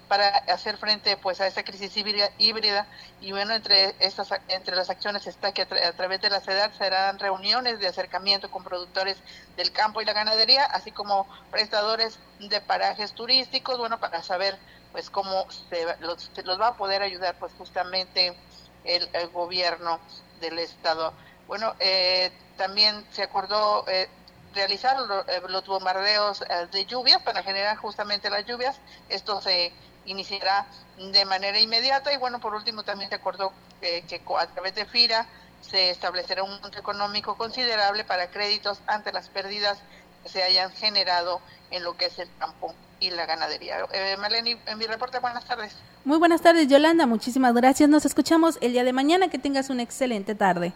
para hacer frente pues a esa crisis híbrida y bueno entre estas entre las acciones está que a, través de la CEDAR serán reuniones de acercamiento con productores del campo y la ganadería así como prestadores de parajes turísticos bueno para saber pues cómo se los, va a poder ayudar pues justamente el, gobierno del estado. Bueno, eh, también se acordó eh, realizar eh, los bombardeos de lluvias para generar justamente las lluvias. Esto se iniciará de manera inmediata y bueno, por último también se acordó que a través de FIRA se establecerá un monto económico considerable para créditos ante las pérdidas se hayan generado en lo que es el campo y la ganadería. Eh, Marlene, en mi reporte, buenas tardes. Muy buenas tardes, Yolanda. Muchísimas gracias. Nos escuchamos el día de mañana. Que tengas una excelente tarde.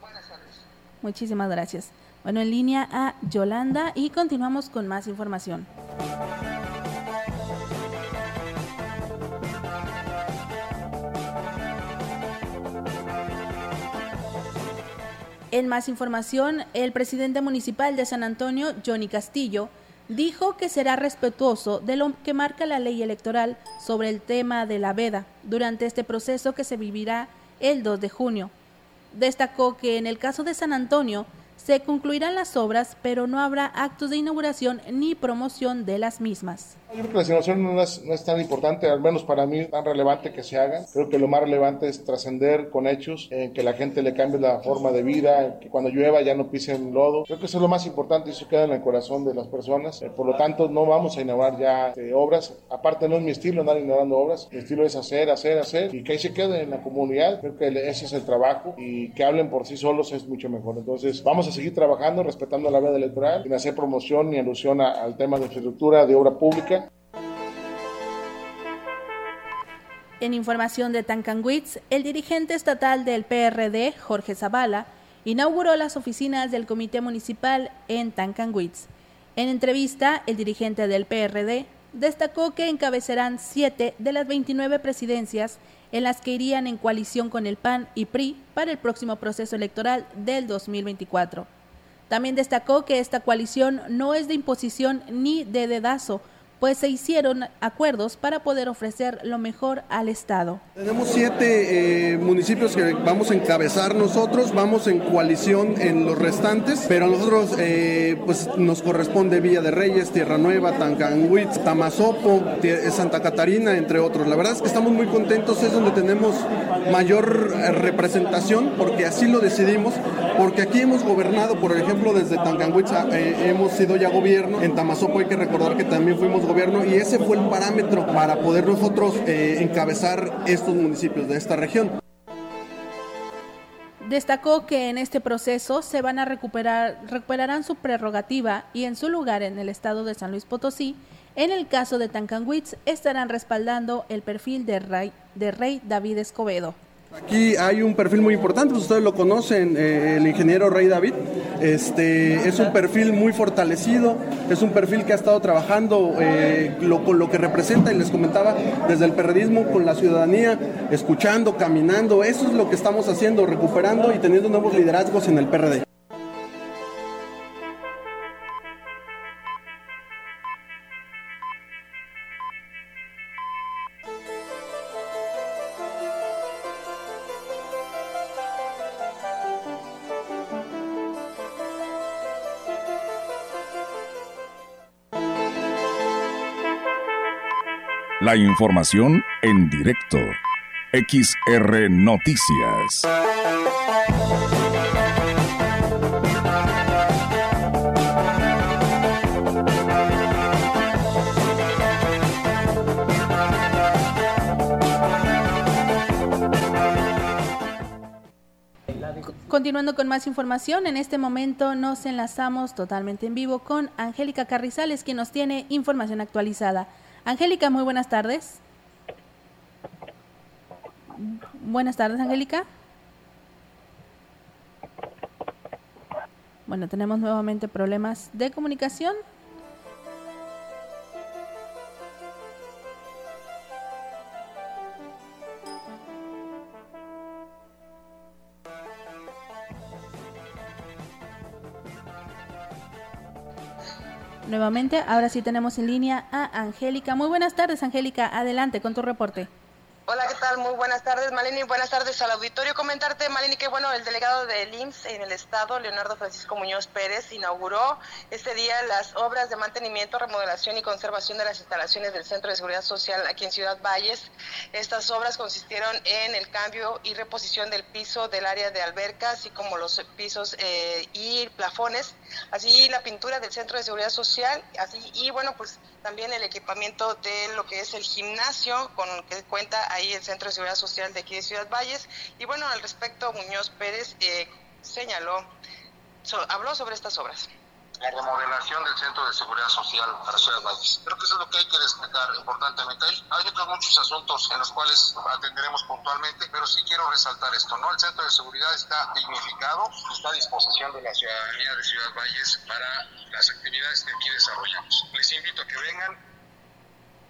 Buenas tardes. Muchísimas gracias. Bueno, en línea a Yolanda y continuamos con más información. En más información, el presidente municipal de San Antonio, Johnny Castillo, dijo que será respetuoso de lo que marca la ley electoral sobre el tema de la veda durante este proceso que se vivirá el 2 de junio. Destacó que en el caso de San Antonio se concluirán las obras, pero no habrá actos de inauguración ni promoción de las mismas. Yo creo que la inauguración no es, no es, tan importante, al menos para mí, tan relevante que se haga. Creo que lo más relevante es trascender con hechos, en que la gente le cambie la forma de vida, que cuando llueva ya no pisen lodo. Creo que eso es lo más importante y eso queda en el corazón de las personas. Eh, por lo tanto, no vamos a inaugurar ya eh, obras. Aparte, no es mi estilo andar inaugurando obras. Mi estilo es hacer, hacer, hacer y que ahí se quede en la comunidad. Creo que ese es el trabajo y que hablen por sí solos es mucho mejor. Entonces, vamos a seguir trabajando respetando la veda electoral, sin hacer promoción ni alusión al tema de infraestructura, de obra pública. En información de Tancanwitz, el dirigente estatal del PRD, Jorge Zavala, inauguró las oficinas del Comité Municipal en Tancanwitz. En entrevista, el dirigente del PRD destacó que encabezarán siete de las 29 presidencias en las que irían en coalición con el PAN y PRI para el próximo proceso electoral del 2024. También destacó que esta coalición no es de imposición ni de dedazo, pues se hicieron acuerdos para poder ofrecer lo mejor al Estado. Tenemos siete eh, municipios que vamos a encabezar nosotros, vamos en coalición en los restantes, pero a nosotros eh, pues nos corresponde Villa de Reyes, Tierra Nueva, Tancanhuitz, Tamazopo, Santa Catarina, entre otros. La verdad es que estamos muy contentos, es donde tenemos mayor eh, representación, porque así lo decidimos, porque aquí hemos gobernado, por ejemplo, desde Tancanhuitz hemos sido ya gobierno, en Tamazopo hay que recordar que también fuimos gobierno y ese fue el parámetro para poder nosotros eh, encabezar estos municipios de esta región. Destacó que en este proceso se van a recuperar, recuperarán su prerrogativa y en su lugar en el estado de San Luis Potosí, en el caso de Tancanwitz, estarán respaldando el perfil de Rey, de Rey David Escobedo. Aquí hay un perfil muy importante, pues ustedes lo conocen, eh, el ingeniero Rey David. Este, es un perfil muy fortalecido, es un perfil que ha estado trabajando eh, con lo que representa, y les comentaba, desde el periodismo con la ciudadanía, escuchando, caminando. Eso es lo que estamos haciendo, recuperando y teniendo nuevos liderazgos en el PRD. La información en directo. XR Noticias. Continuando con más información, en este momento nos enlazamos totalmente en vivo con Angélica Carrizales, quien nos tiene información actualizada. Angélica, muy buenas tardes. Buenas tardes, Angélica. Bueno, tenemos nuevamente problemas de comunicación. Nuevamente, ahora sí tenemos en línea a Angélica. Muy buenas tardes, Angélica. Adelante con tu reporte. Hola, ¿qué tal? Muy buenas tardes, Malini. Buenas tardes al auditorio. Comentarte, Malini, que bueno, el delegado del IMSS en el Estado, Leonardo Francisco Muñoz Pérez, inauguró este día las obras de mantenimiento, remodelación y conservación de las instalaciones del Centro de Seguridad Social aquí en Ciudad Valles. Estas obras consistieron en el cambio y reposición del piso del área de alberca, así como los pisos eh, y plafones, así la pintura del Centro de Seguridad Social, así y bueno, pues también el equipamiento de lo que es el gimnasio con el que cuenta ahí el Centro de Seguridad Social de aquí de Ciudad Valles. Y bueno, al respecto, Muñoz Pérez eh, señaló, habló sobre estas obras la remodelación del Centro de Seguridad Social para Ciudad Valles. Creo que eso es lo que hay que destacar importantemente. Hay, hay otros muchos asuntos en los cuales atenderemos puntualmente, pero sí quiero resaltar esto, ¿no? El Centro de Seguridad está dignificado, está a disposición de la ciudadanía de Ciudad Valles para las actividades que aquí desarrollamos. Les invito a que vengan,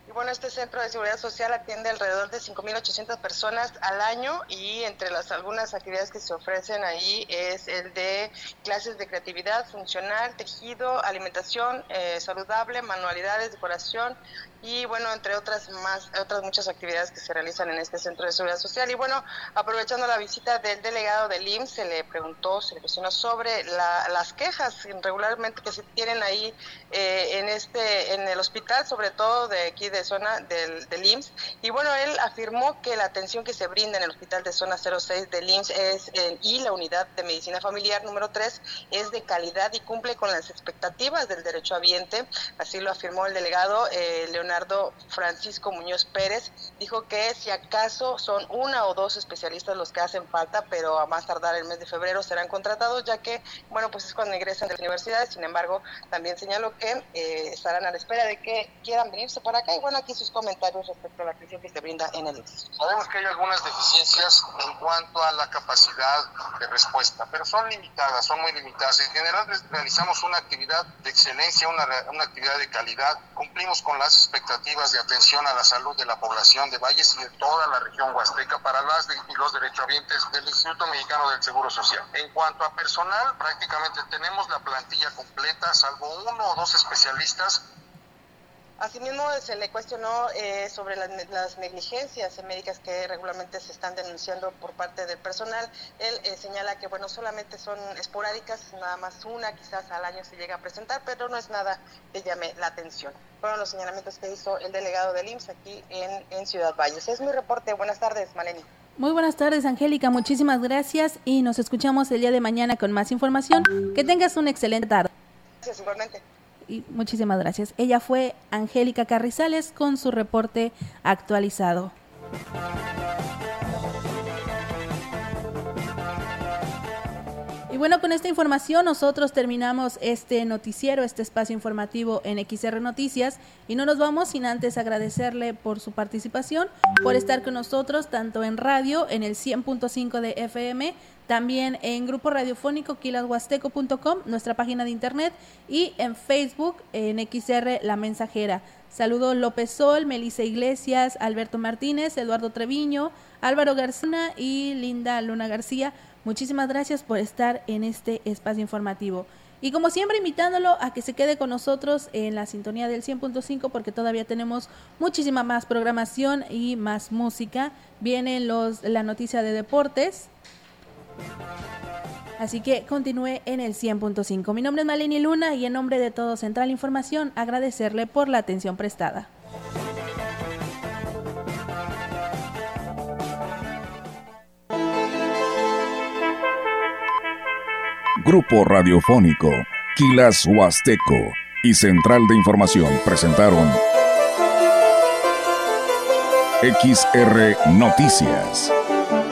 y bueno, este centro de seguridad social atiende alrededor de 5.800 personas al año y entre las algunas actividades que se ofrecen ahí es el de clases de creatividad funcional, tejido, alimentación eh, saludable, manualidades, decoración, y bueno, entre otras más, otras muchas actividades que se realizan en este centro de seguridad social. Y bueno, aprovechando la visita del delegado del IMSS, se le preguntó, se le cuestionó sobre las quejas regularmente que se tienen ahí eh, en este, en el hospital, sobre todo de aquí de zona del, del IMSS. Y bueno, él afirmó que la atención que se brinda en el hospital de zona 06 del IMSS es, y la unidad de medicina familiar número 3 es de calidad y cumple con las expectativas del derecho habiente. Así lo afirmó el delegado eh, Leonardo Francisco Muñoz Pérez, dijo que si acaso son una o dos especialistas los que hacen falta, pero a más tardar el mes de febrero serán contratados, ya que, bueno, pues es cuando ingresan de la universidad. Sin embargo, también señaló que eh, estarán a la espera de que quieran venirse para acá. Y bueno, aquí sus comentarios respecto a la atención que se brinda en el Sabemos que hay algunas deficiencias en cuanto a la capacidad de respuesta, pero son limitadas, son muy limitadas. En general realizamos una actividad de excelencia, una, una actividad de calidad, cumplimos con las expectativas de atención a la salud de la población de Valles y de toda la región huasteca para las y los derechohabientes del Instituto Mexicano del Seguro Social. En cuanto a personal, prácticamente tenemos la plantilla completa, salvo uno o dos especialistas Asimismo, se le cuestionó eh, sobre las, las, negligencias médicas que regularmente se están denunciando por parte del personal. Él eh, señala que, bueno, solamente son esporádicas, nada más una quizás al año se llega a presentar, pero no es nada que llame la atención. Fueron los señalamientos que hizo el delegado del IMSS aquí en, en Ciudad Valles. Es mi reporte. Buenas tardes, Maleni. Muy buenas tardes, Angélica. Muchísimas gracias y nos escuchamos el día de mañana con más información. Que tengas una excelente tarde. Gracias, igualmente y muchísimas gracias. Ella fue Angélica Carrizales con su reporte actualizado. Y bueno, con esta información nosotros terminamos este noticiero, este espacio informativo en XR Noticias y no nos vamos sin antes agradecerle por su participación, por estar con nosotros tanto en radio en el 100.5 de FM, también en grupo radiofónico quilashuasteco.com, nuestra página de internet, y en Facebook en XR La Mensajera. Saludos López Sol, Melissa Iglesias, Alberto Martínez, Eduardo Treviño, Álvaro García y Linda Luna García. Muchísimas gracias por estar en este espacio informativo. Y como siempre, invitándolo a que se quede con nosotros en la sintonía del 100.5 porque todavía tenemos muchísima más programación y más música. Viene los, la noticia de deportes, Así que continúe en el 100.5. Mi nombre es Maleni Luna y en nombre de todo Central Información agradecerle por la atención prestada. Grupo Radiofónico, Quilas Huasteco y Central de Información presentaron XR Noticias.